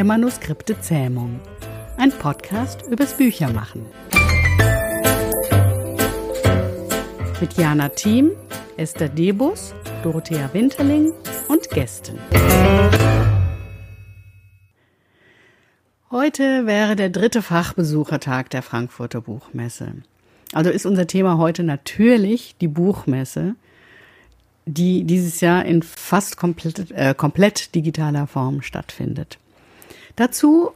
der Manuskripte Zähmung. Ein Podcast übers Büchermachen. Mit Jana Thiem, Esther Debus, Dorothea Winterling und Gästen. Heute wäre der dritte Fachbesuchertag der Frankfurter Buchmesse. Also ist unser Thema heute natürlich die Buchmesse, die dieses Jahr in fast komplett, äh, komplett digitaler Form stattfindet. Dazu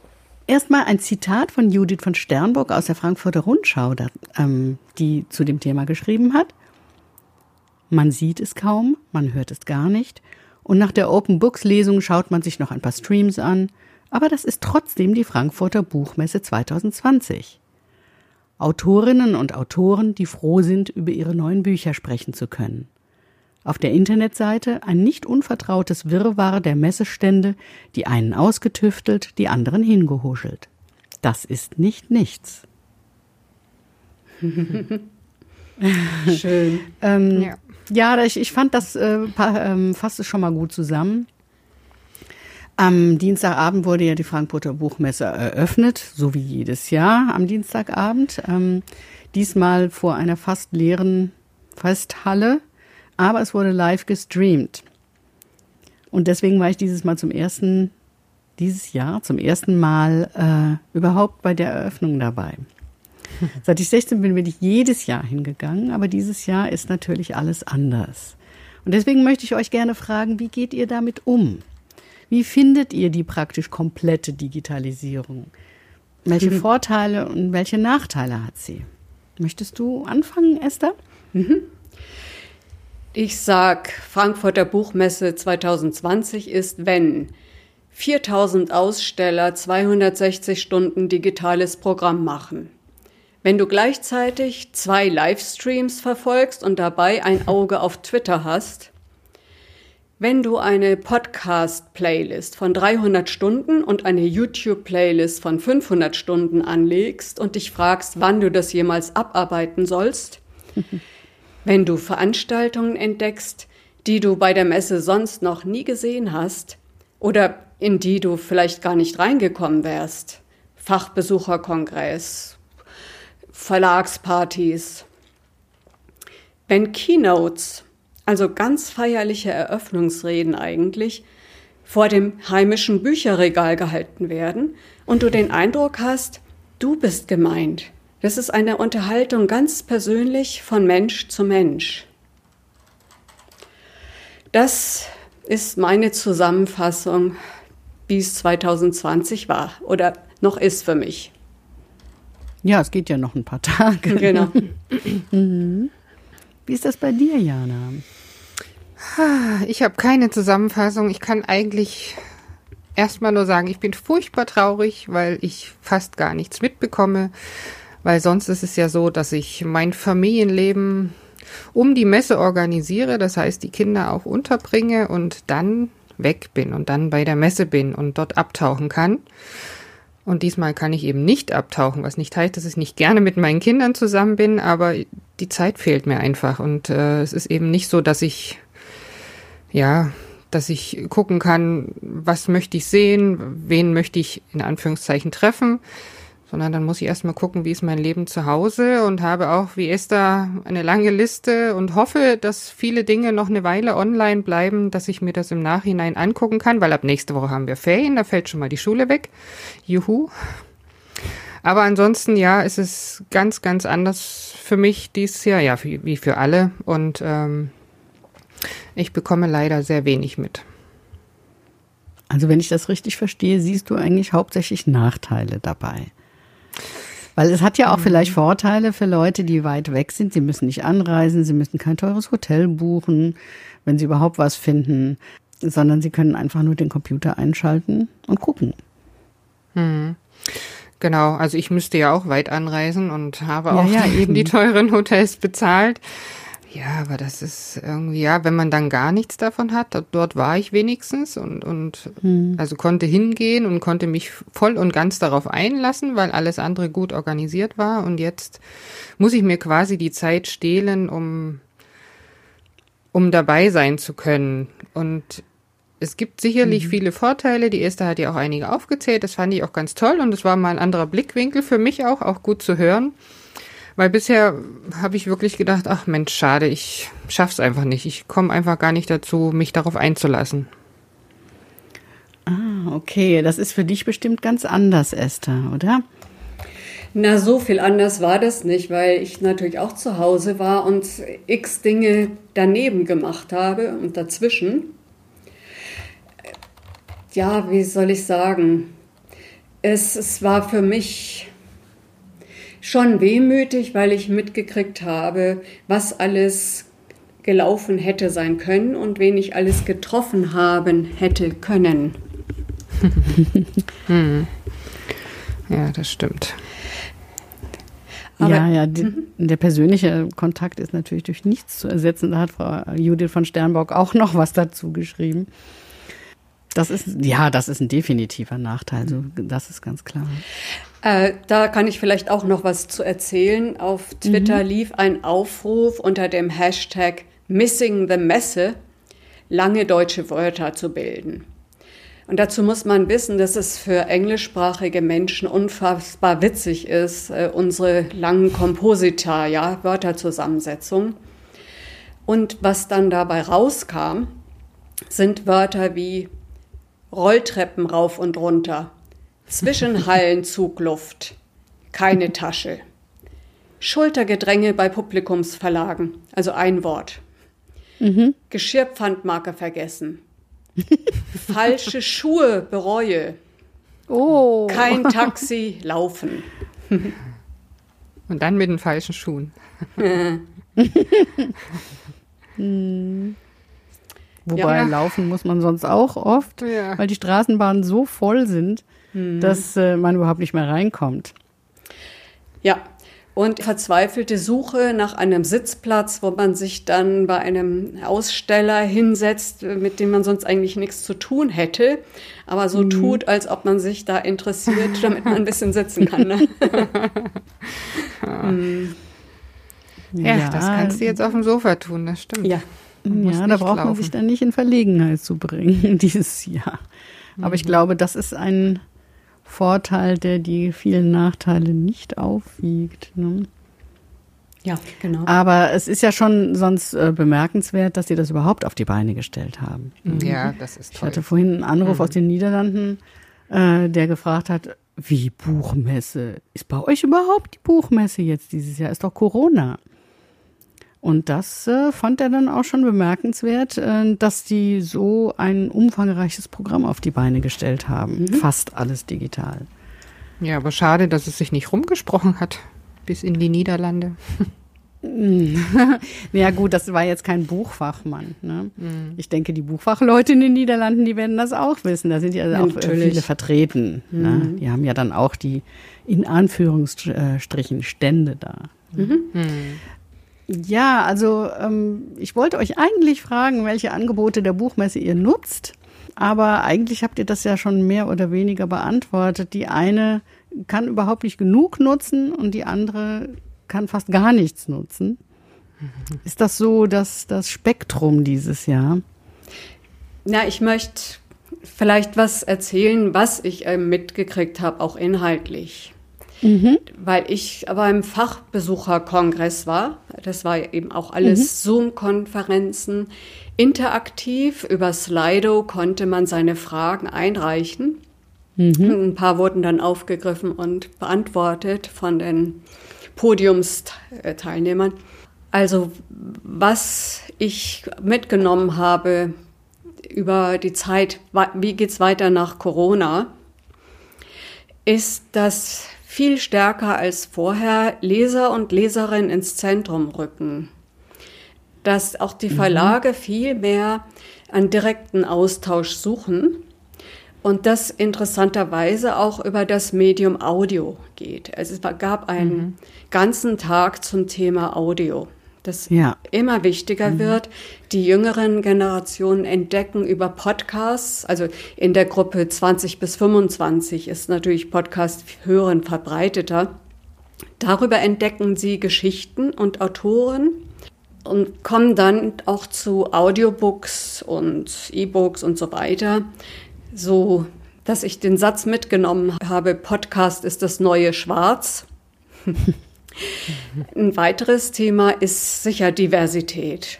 erstmal ein Zitat von Judith von Sternburg aus der Frankfurter Rundschau, ähm, die zu dem Thema geschrieben hat. Man sieht es kaum, man hört es gar nicht. Und nach der Open Books Lesung schaut man sich noch ein paar Streams an. Aber das ist trotzdem die Frankfurter Buchmesse 2020. Autorinnen und Autoren, die froh sind, über ihre neuen Bücher sprechen zu können. Auf der Internetseite ein nicht unvertrautes Wirrwarr der Messestände, die einen ausgetüftelt, die anderen hingehuschelt. Das ist nicht nichts. Schön. ähm, ja. ja, ich, ich fand, das äh, ähm, fasst es schon mal gut zusammen. Am Dienstagabend wurde ja die Frankfurter Buchmesse eröffnet, so wie jedes Jahr am Dienstagabend. Ähm, diesmal vor einer fast leeren Festhalle aber es wurde live gestreamt. Und deswegen war ich dieses Mal zum ersten, dieses Jahr zum ersten Mal äh, überhaupt bei der Eröffnung dabei. Seit ich 16 bin, bin ich jedes Jahr hingegangen, aber dieses Jahr ist natürlich alles anders. Und deswegen möchte ich euch gerne fragen, wie geht ihr damit um? Wie findet ihr die praktisch komplette Digitalisierung? Welche mhm. Vorteile und welche Nachteile hat sie? Möchtest du anfangen, Esther? Mhm. Ich sag, Frankfurter Buchmesse 2020 ist, wenn 4000 Aussteller 260 Stunden digitales Programm machen. Wenn du gleichzeitig zwei Livestreams verfolgst und dabei ein Auge auf Twitter hast, wenn du eine Podcast-Playlist von 300 Stunden und eine YouTube-Playlist von 500 Stunden anlegst und dich fragst, wann du das jemals abarbeiten sollst, Wenn du Veranstaltungen entdeckst, die du bei der Messe sonst noch nie gesehen hast oder in die du vielleicht gar nicht reingekommen wärst, Fachbesucherkongress, Verlagspartys, wenn Keynotes, also ganz feierliche Eröffnungsreden eigentlich, vor dem heimischen Bücherregal gehalten werden und du den Eindruck hast, du bist gemeint, das ist eine Unterhaltung ganz persönlich von Mensch zu Mensch. Das ist meine Zusammenfassung, wie es 2020 war oder noch ist für mich. Ja, es geht ja noch ein paar Tage. Genau. mhm. Wie ist das bei dir, Jana? Ich habe keine Zusammenfassung. Ich kann eigentlich erstmal nur sagen, ich bin furchtbar traurig, weil ich fast gar nichts mitbekomme. Weil sonst ist es ja so, dass ich mein Familienleben um die Messe organisiere, das heißt die Kinder auch unterbringe und dann weg bin und dann bei der Messe bin und dort abtauchen kann. Und diesmal kann ich eben nicht abtauchen, was nicht heißt, dass ich nicht gerne mit meinen Kindern zusammen bin, aber die Zeit fehlt mir einfach. Und äh, es ist eben nicht so, dass ich, ja, dass ich gucken kann, was möchte ich sehen, wen möchte ich in Anführungszeichen treffen, sondern dann muss ich erstmal gucken, wie ist mein Leben zu Hause und habe auch wie Esther eine lange Liste und hoffe, dass viele Dinge noch eine Weile online bleiben, dass ich mir das im Nachhinein angucken kann, weil ab nächste Woche haben wir Ferien, da fällt schon mal die Schule weg. Juhu. Aber ansonsten, ja, ist es ganz, ganz anders für mich dieses Jahr, ja, wie für alle. Und ähm, ich bekomme leider sehr wenig mit. Also wenn ich das richtig verstehe, siehst du eigentlich hauptsächlich Nachteile dabei. Weil es hat ja auch mhm. vielleicht Vorteile für Leute, die weit weg sind. Sie müssen nicht anreisen, sie müssen kein teures Hotel buchen, wenn sie überhaupt was finden, sondern sie können einfach nur den Computer einschalten und gucken. Mhm. Genau, also ich müsste ja auch weit anreisen und habe auch ja, eben die teuren Hotels bezahlt. Ja, aber das ist irgendwie, ja, wenn man dann gar nichts davon hat, dort war ich wenigstens und, und hm. also konnte hingehen und konnte mich voll und ganz darauf einlassen, weil alles andere gut organisiert war. Und jetzt muss ich mir quasi die Zeit stehlen, um, um dabei sein zu können. Und es gibt sicherlich mhm. viele Vorteile. Die erste hat ja auch einige aufgezählt. Das fand ich auch ganz toll und es war mal ein anderer Blickwinkel für mich auch, auch gut zu hören. Weil bisher habe ich wirklich gedacht, ach Mensch, schade, ich schaff's einfach nicht. Ich komme einfach gar nicht dazu, mich darauf einzulassen. Ah, okay. Das ist für dich bestimmt ganz anders, Esther, oder? Na, so viel anders war das nicht, weil ich natürlich auch zu Hause war und x Dinge daneben gemacht habe und dazwischen. Ja, wie soll ich sagen? Es, es war für mich schon wehmütig, weil ich mitgekriegt habe, was alles gelaufen hätte sein können und wen ich alles getroffen haben hätte können. hm. Ja, das stimmt. Aber, ja, ja, die, mhm. der persönliche Kontakt ist natürlich durch nichts zu ersetzen. Da hat Frau Judith von Sternbock auch noch was dazu geschrieben. Das ist, ja, das ist ein definitiver Nachteil, so, das ist ganz klar. Äh, da kann ich vielleicht auch noch was zu erzählen. Auf Twitter mhm. lief ein Aufruf unter dem Hashtag Missing the Messe, lange deutsche Wörter zu bilden. Und dazu muss man wissen, dass es für englischsprachige Menschen unfassbar witzig ist, äh, unsere langen Komposita, ja, Wörterzusammensetzung. Und was dann dabei rauskam, sind Wörter wie Rolltreppen rauf und runter, Zwischenhallenzugluft, keine Tasche, Schultergedränge bei Publikumsverlagen, also ein Wort, mhm. Geschirrpfandmarke vergessen, Falsche Schuhe bereue. Oh. Kein Taxi laufen. Und dann mit den falschen Schuhen. hm. Wobei ja. laufen muss man sonst auch oft, ja. weil die Straßenbahnen so voll sind, hm. dass äh, man überhaupt nicht mehr reinkommt. Ja, und verzweifelte Suche nach einem Sitzplatz, wo man sich dann bei einem Aussteller hinsetzt, mit dem man sonst eigentlich nichts zu tun hätte, aber so mhm. tut, als ob man sich da interessiert, damit man ein bisschen sitzen kann. Ne? mhm. ja, ja, das kannst du jetzt auf dem Sofa tun, das stimmt. Ja, ja da braucht laufen. man sich dann nicht in Verlegenheit zu bringen dieses Jahr. Aber mhm. ich glaube, das ist ein Vorteil, der die vielen Nachteile nicht aufwiegt. Ne? Ja, genau. Aber es ist ja schon sonst äh, bemerkenswert, dass sie das überhaupt auf die Beine gestellt haben. Mhm. Ja, das ist toll. Ich hatte vorhin einen Anruf mhm. aus den Niederlanden, äh, der gefragt hat, wie Buchmesse? Ist bei euch überhaupt die Buchmesse jetzt dieses Jahr? Ist doch Corona. Und das äh, fand er dann auch schon bemerkenswert, äh, dass die so ein umfangreiches Programm auf die Beine gestellt haben. Mhm. Fast alles digital. Ja, aber schade, dass es sich nicht rumgesprochen hat bis in die Niederlande. ja gut, das war jetzt kein Buchfachmann. Ne? Mhm. Ich denke, die Buchfachleute in den Niederlanden, die werden das auch wissen. Da sind ja auch Natürlich. viele vertreten. Ne? Mhm. Ne? Die haben ja dann auch die in Anführungsstrichen Stände da. Mhm. Mhm. Ja, also ähm, ich wollte euch eigentlich fragen, welche Angebote der Buchmesse ihr nutzt, aber eigentlich habt ihr das ja schon mehr oder weniger beantwortet. Die eine kann überhaupt nicht genug nutzen und die andere kann fast gar nichts nutzen. Ist das so dass das Spektrum dieses Jahr? Na, ich möchte vielleicht was erzählen, was ich äh, mitgekriegt habe, auch inhaltlich. Mhm. Weil ich aber im Fachbesucherkongress war. Das war eben auch alles mhm. Zoom-Konferenzen. Interaktiv über Slido konnte man seine Fragen einreichen. Mhm. Ein paar wurden dann aufgegriffen und beantwortet von den Podiumsteilnehmern. Also was ich mitgenommen habe über die Zeit, wie geht es weiter nach Corona, ist, dass viel stärker als vorher Leser und Leserinnen ins Zentrum rücken. Dass auch die mhm. Verlage mhm. viel mehr einen direkten Austausch suchen und das interessanterweise auch über das Medium Audio geht. Also es gab einen mhm. ganzen Tag zum Thema Audio das ja. immer wichtiger mhm. wird. Die jüngeren Generationen entdecken über Podcasts, also in der Gruppe 20 bis 25 ist natürlich Podcast hören verbreiteter. Darüber entdecken sie Geschichten und Autoren. und komme dann auch zu Audiobooks und E-Books und so weiter. So, dass ich den Satz mitgenommen habe, Podcast ist das neue Schwarz. Ein weiteres Thema ist sicher Diversität.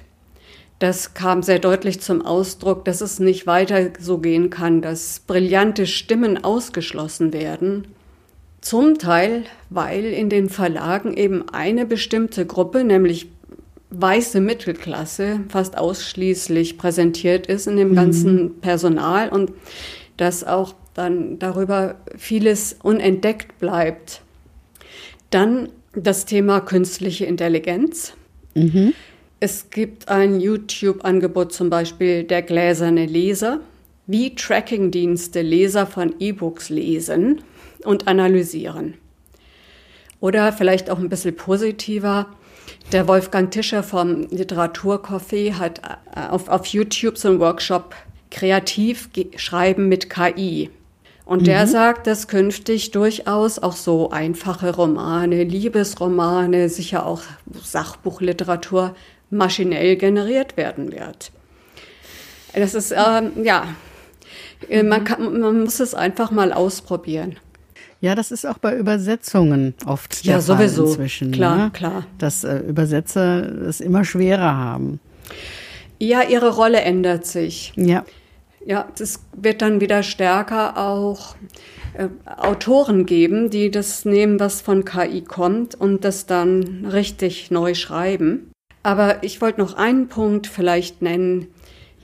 Das kam sehr deutlich zum Ausdruck, dass es nicht weiter so gehen kann, dass brillante Stimmen ausgeschlossen werden. Zum Teil, weil in den Verlagen eben eine bestimmte Gruppe, nämlich weiße Mittelklasse, fast ausschließlich präsentiert ist in dem mhm. ganzen Personal und dass auch dann darüber vieles unentdeckt bleibt. Dann das Thema künstliche Intelligenz. Mhm. Es gibt ein YouTube-Angebot zum Beispiel der gläserne Leser, wie Trackingdienste Leser von E-Books lesen und analysieren. Oder vielleicht auch ein bisschen positiver. Der Wolfgang Tischer vom Literaturcafé hat äh, auf, auf YouTube so einen Workshop Kreativ schreiben mit KI. Und mhm. der sagt, dass künftig durchaus auch so einfache Romane, Liebesromane, sicher auch Sachbuchliteratur maschinell generiert werden wird. Das ist, ähm, ja, mhm. man, kann, man muss es einfach mal ausprobieren. Ja, das ist auch bei Übersetzungen oft der ja, Fall sowieso. inzwischen. Klar, ne? klar. Dass äh, Übersetzer es immer schwerer haben. Ja, ihre Rolle ändert sich. Ja. Ja, es wird dann wieder stärker auch äh, Autoren geben, die das nehmen, was von KI kommt und das dann richtig neu schreiben. Aber ich wollte noch einen Punkt vielleicht nennen,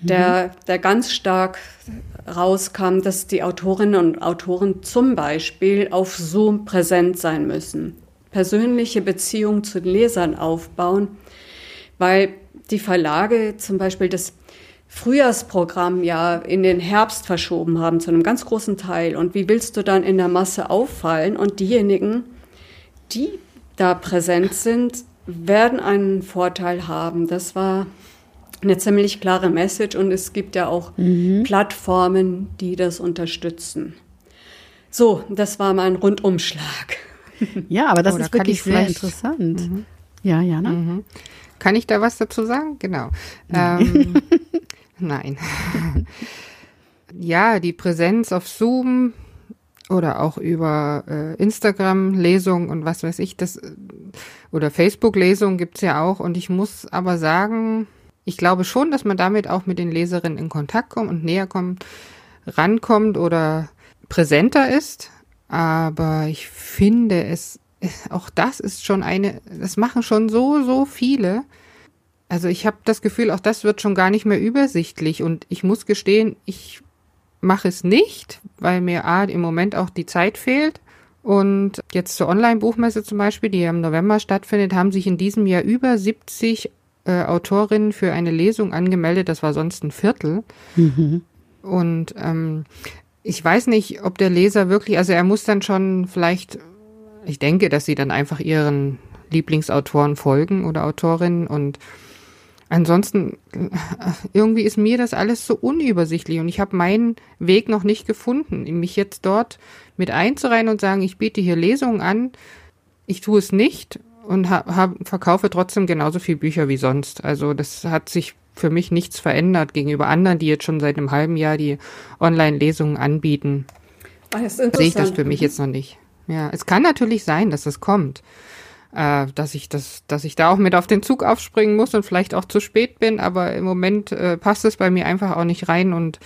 der, mhm. der ganz stark rauskam, dass die Autorinnen und Autoren zum Beispiel auf Zoom präsent sein müssen, persönliche Beziehungen zu den Lesern aufbauen, weil die Verlage zum Beispiel das Frühjahrsprogramm ja in den Herbst verschoben haben, zu einem ganz großen Teil. Und wie willst du dann in der Masse auffallen? Und diejenigen, die da präsent sind, werden einen Vorteil haben. Das war eine ziemlich klare Message und es gibt ja auch mhm. Plattformen, die das unterstützen. So, das war mein Rundumschlag. Ja, aber das oh, ist wirklich sehr interessant. Mhm. Ja, Jana? Mhm. Kann ich da was dazu sagen? Genau. Ähm, Nein. ja, die Präsenz auf Zoom oder auch über äh, Instagram Lesungen und was weiß ich, das oder Facebook Lesungen gibt's ja auch und ich muss aber sagen, ich glaube schon, dass man damit auch mit den Leserinnen in Kontakt kommt und näher kommt, rankommt oder präsenter ist, aber ich finde es auch das ist schon eine, das machen schon so, so viele. Also ich habe das Gefühl, auch das wird schon gar nicht mehr übersichtlich und ich muss gestehen, ich mache es nicht, weil mir A, im Moment auch die Zeit fehlt. Und jetzt zur Online-Buchmesse zum Beispiel, die im November stattfindet, haben sich in diesem Jahr über 70 äh, Autorinnen für eine Lesung angemeldet. Das war sonst ein Viertel. Mhm. Und ähm, ich weiß nicht, ob der Leser wirklich, also er muss dann schon vielleicht, ich denke, dass sie dann einfach ihren Lieblingsautoren folgen oder Autorinnen und Ansonsten, irgendwie ist mir das alles so unübersichtlich und ich habe meinen Weg noch nicht gefunden, mich jetzt dort mit einzureihen und sagen, ich biete hier Lesungen an, ich tue es nicht und hab, verkaufe trotzdem genauso viel Bücher wie sonst. Also das hat sich für mich nichts verändert gegenüber anderen, die jetzt schon seit einem halben Jahr die Online-Lesungen anbieten. Ah, Sehe ich das für mich jetzt noch nicht. Ja, es kann natürlich sein, dass es kommt äh, dass ich das, dass ich da auch mit auf den Zug aufspringen muss und vielleicht auch zu spät bin, aber im Moment äh, passt es bei mir einfach auch nicht rein und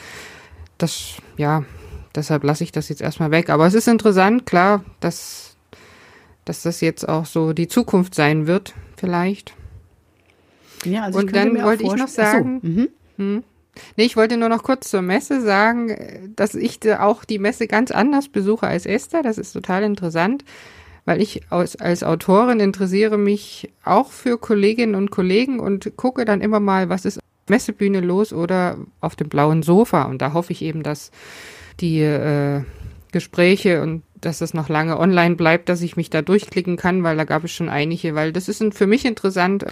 das, ja, deshalb lasse ich das jetzt erstmal weg. Aber es ist interessant, klar, dass, dass das jetzt auch so die Zukunft sein wird, vielleicht. Ja, also und dann wollte ich noch sagen, so, mhm. hm, Nee, ich wollte nur noch kurz zur Messe sagen, dass ich auch die Messe ganz anders besuche als Esther. Das ist total interessant weil ich als, als Autorin interessiere mich auch für Kolleginnen und Kollegen und gucke dann immer mal, was ist Messebühne los oder auf dem blauen Sofa. Und da hoffe ich eben, dass die äh, Gespräche und dass das noch lange online bleibt, dass ich mich da durchklicken kann, weil da gab es schon einige, weil das ist für mich interessant.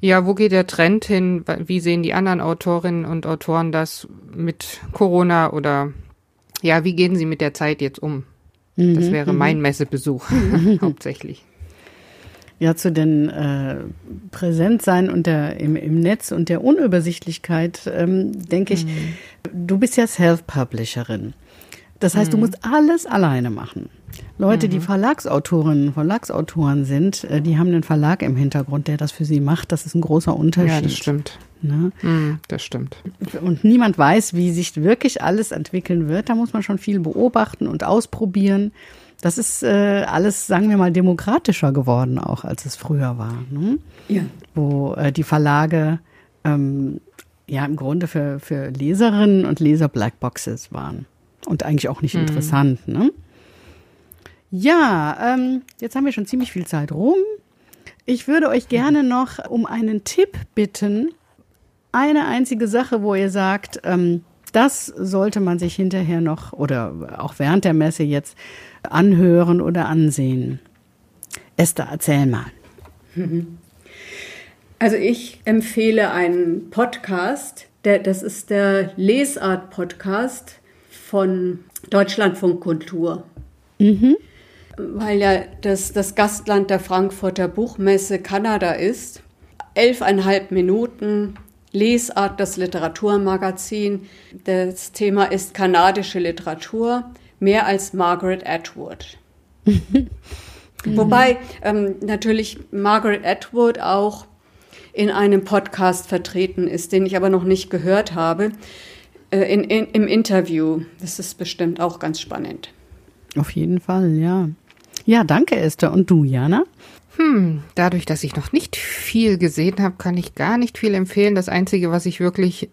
Ja, wo geht der Trend hin? Wie sehen die anderen Autorinnen und Autoren das mit Corona oder ja, wie gehen sie mit der Zeit jetzt um? Das mhm, wäre mein mhm. Messebesuch hauptsächlich. ja zu den äh, Präsentsein und der im, im Netz und der Unübersichtlichkeit ähm, denke ich, mhm. du bist ja Self-Publisherin. Das heißt, mhm. du musst alles alleine machen. Leute, mhm. die Verlagsautorinnen, Verlagsautoren sind, äh, die haben einen Verlag im Hintergrund, der das für sie macht. Das ist ein großer Unterschied. Ja, das stimmt. Ne? Mhm, das stimmt. Und niemand weiß, wie sich wirklich alles entwickeln wird. Da muss man schon viel beobachten und ausprobieren. Das ist äh, alles, sagen wir mal, demokratischer geworden, auch als es früher war. Ne? Ja. Wo äh, die Verlage ähm, ja im Grunde für, für Leserinnen und Leser Blackboxes waren. Und eigentlich auch nicht mhm. interessant. Ne? Ja, ähm, jetzt haben wir schon ziemlich viel Zeit rum. Ich würde euch gerne noch um einen Tipp bitten. Eine einzige Sache, wo ihr sagt, ähm, das sollte man sich hinterher noch oder auch während der Messe jetzt anhören oder ansehen. Esther, erzähl mal. Also ich empfehle einen Podcast, der, das ist der Lesart-Podcast von Deutschlandfunk Kultur. Mhm weil ja das, das Gastland der Frankfurter Buchmesse Kanada ist. Elfeinhalb Minuten, Lesart, das Literaturmagazin. Das Thema ist kanadische Literatur, mehr als Margaret Atwood. Wobei ähm, natürlich Margaret Atwood auch in einem Podcast vertreten ist, den ich aber noch nicht gehört habe, äh, in, in, im Interview. Das ist bestimmt auch ganz spannend. Auf jeden Fall, ja. Ja, danke Esther. Und du, Jana? Hm, dadurch, dass ich noch nicht viel gesehen habe, kann ich gar nicht viel empfehlen. Das Einzige, was ich wirklich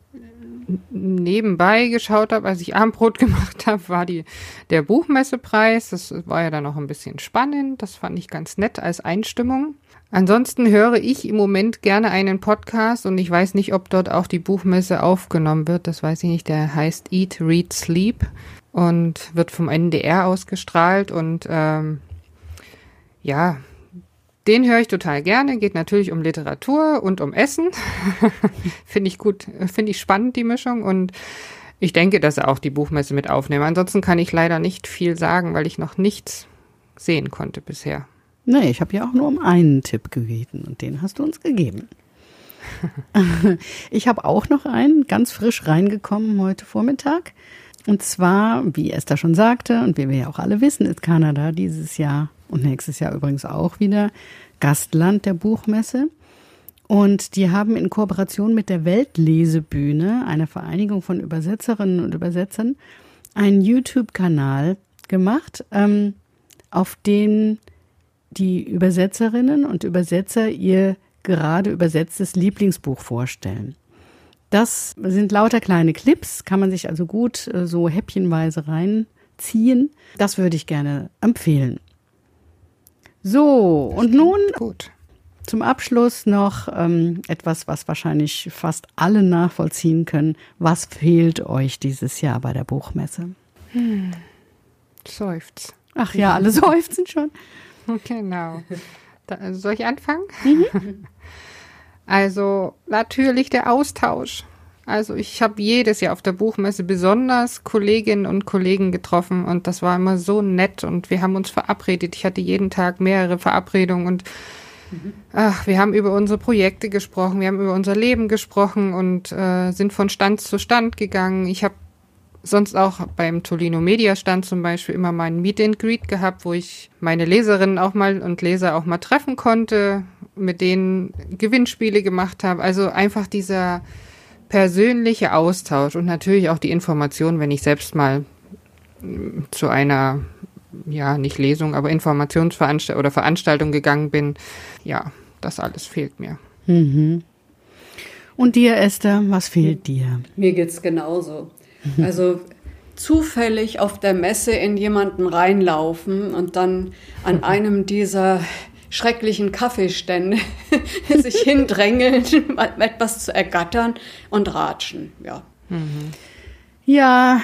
nebenbei geschaut habe, als ich Abendbrot gemacht habe, war die, der Buchmessepreis. Das war ja dann noch ein bisschen spannend. Das fand ich ganz nett als Einstimmung. Ansonsten höre ich im Moment gerne einen Podcast und ich weiß nicht, ob dort auch die Buchmesse aufgenommen wird. Das weiß ich nicht. Der heißt Eat, Read, Sleep und wird vom NDR ausgestrahlt und ähm, ja, den höre ich total gerne. Geht natürlich um Literatur und um Essen. finde ich gut, finde ich spannend, die Mischung. Und ich denke, dass er auch die Buchmesse mit aufnehmen. Ansonsten kann ich leider nicht viel sagen, weil ich noch nichts sehen konnte bisher. Nee, ich habe ja auch nur um einen Tipp gebeten und den hast du uns gegeben. ich habe auch noch einen, ganz frisch reingekommen heute Vormittag. Und zwar, wie Esther schon sagte und wie wir ja auch alle wissen, ist Kanada dieses Jahr und nächstes Jahr übrigens auch wieder Gastland der Buchmesse. Und die haben in Kooperation mit der Weltlesebühne, einer Vereinigung von Übersetzerinnen und Übersetzern, einen YouTube-Kanal gemacht, ähm, auf den die Übersetzerinnen und Übersetzer ihr gerade übersetztes Lieblingsbuch vorstellen. Das sind lauter kleine Clips, kann man sich also gut äh, so häppchenweise reinziehen. Das würde ich gerne empfehlen. So, und nun gut. zum Abschluss noch ähm, etwas, was wahrscheinlich fast alle nachvollziehen können. Was fehlt euch dieses Jahr bei der Buchmesse? Hm. Seufz. Ach ja, alle seufzen schon. Genau. Da, soll ich anfangen? Mhm. Also natürlich der Austausch. Also ich habe jedes Jahr auf der Buchmesse besonders Kolleginnen und Kollegen getroffen und das war immer so nett und wir haben uns verabredet. Ich hatte jeden Tag mehrere Verabredungen und mhm. ach, wir haben über unsere Projekte gesprochen, wir haben über unser Leben gesprochen und äh, sind von Stand zu Stand gegangen. Ich habe sonst auch beim Tolino Media Stand zum Beispiel immer meinen Meet and Greet gehabt, wo ich meine Leserinnen auch mal und Leser auch mal treffen konnte, mit denen Gewinnspiele gemacht habe. Also einfach dieser persönliche Austausch und natürlich auch die Information, wenn ich selbst mal mm, zu einer, ja, nicht Lesung, aber Informationsveranstaltung oder Veranstaltung gegangen bin. Ja, das alles fehlt mir. Mhm. Und dir, Esther, was fehlt dir? Mir geht's genauso. Also zufällig auf der Messe in jemanden reinlaufen und dann an einem dieser schrecklichen Kaffeestände sich hindrängeln, etwas zu ergattern und ratschen. Ja. Mhm. Ja,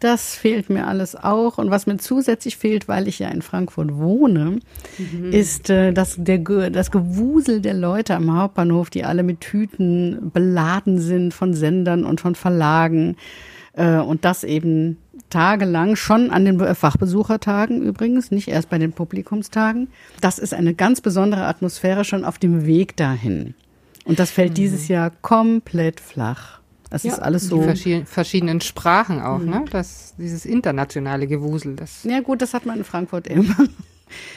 das fehlt mir alles auch. Und was mir zusätzlich fehlt, weil ich ja in Frankfurt wohne, mhm. ist äh, das, der, das Gewusel der Leute am Hauptbahnhof, die alle mit Tüten beladen sind von Sendern und von Verlagen. Äh, und das eben tagelang, schon an den Fachbesuchertagen übrigens, nicht erst bei den Publikumstagen. Das ist eine ganz besondere Atmosphäre schon auf dem Weg dahin. Und das fällt mhm. dieses Jahr komplett flach. Das ja, ist alles so. Die verschiedenen Sprachen auch, mhm. ne? Das, dieses internationale Gewusel. Das ja, gut, das hat man in Frankfurt immer.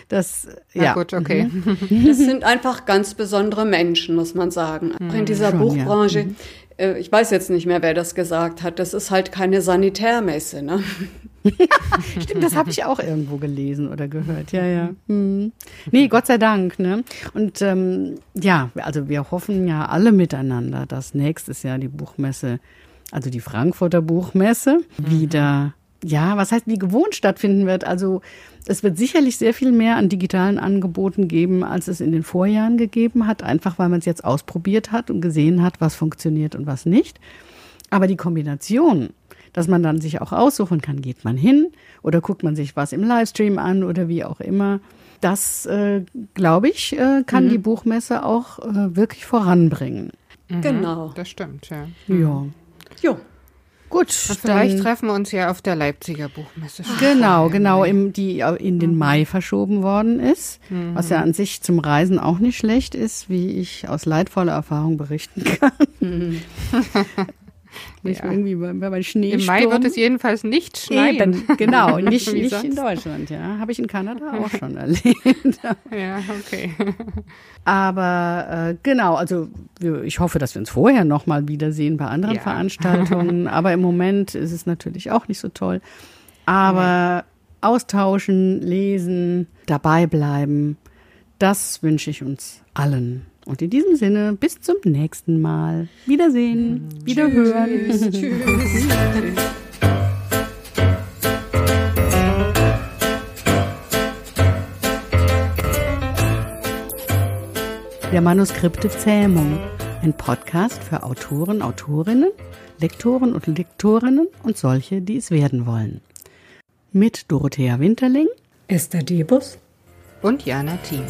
Das, ja. ja. gut, okay. Mhm. Das sind einfach ganz besondere Menschen, muss man sagen. Auch in dieser Schon, Buchbranche. Ja. Mhm. Äh, ich weiß jetzt nicht mehr, wer das gesagt hat. Das ist halt keine Sanitärmesse, ne? Stimmt, das habe ich auch irgendwo gelesen oder gehört. Ja, ja. Hm. Nee, Gott sei Dank. Ne? Und ähm, ja, also wir hoffen ja alle miteinander, dass nächstes Jahr die Buchmesse, also die Frankfurter Buchmesse, mhm. wieder, ja, was heißt wie gewohnt stattfinden wird. Also es wird sicherlich sehr viel mehr an digitalen Angeboten geben, als es in den Vorjahren gegeben hat, einfach weil man es jetzt ausprobiert hat und gesehen hat, was funktioniert und was nicht. Aber die Kombination dass man dann sich auch aussuchen kann, geht man hin oder guckt man sich was im Livestream an oder wie auch immer. Das, äh, glaube ich, äh, kann mhm. die Buchmesse auch äh, wirklich voranbringen. Mhm. Genau. Das stimmt, ja. Ja. Jo. Gut, Und vielleicht treffen wir uns ja auf der Leipziger Buchmesse. Genau, genau, im, die in den. Mai verschoben worden ist, mhm. was ja an sich zum Reisen auch nicht schlecht ist, wie ich aus leidvoller Erfahrung berichten kann. Mhm. Nicht ja. irgendwie bei, bei Schneesturm. Im Mai wird es jedenfalls nicht schneien. Eben, genau, nicht, nicht in Deutschland, ja. Habe ich in Kanada auch schon erlebt. ja, okay. Aber äh, genau, also ich hoffe, dass wir uns vorher nochmal wiedersehen bei anderen ja. Veranstaltungen. Aber im Moment ist es natürlich auch nicht so toll. Aber ja. austauschen, lesen, dabei bleiben, das wünsche ich uns allen. Und in diesem Sinne, bis zum nächsten Mal. Wiedersehen, mhm. wiederhören. Tschüss. tschüss. Der Manuskripte Zähmung, ein Podcast für Autoren, Autorinnen, Lektoren und Lektorinnen und solche, die es werden wollen. Mit Dorothea Winterling, Esther Debus und Jana Thiem.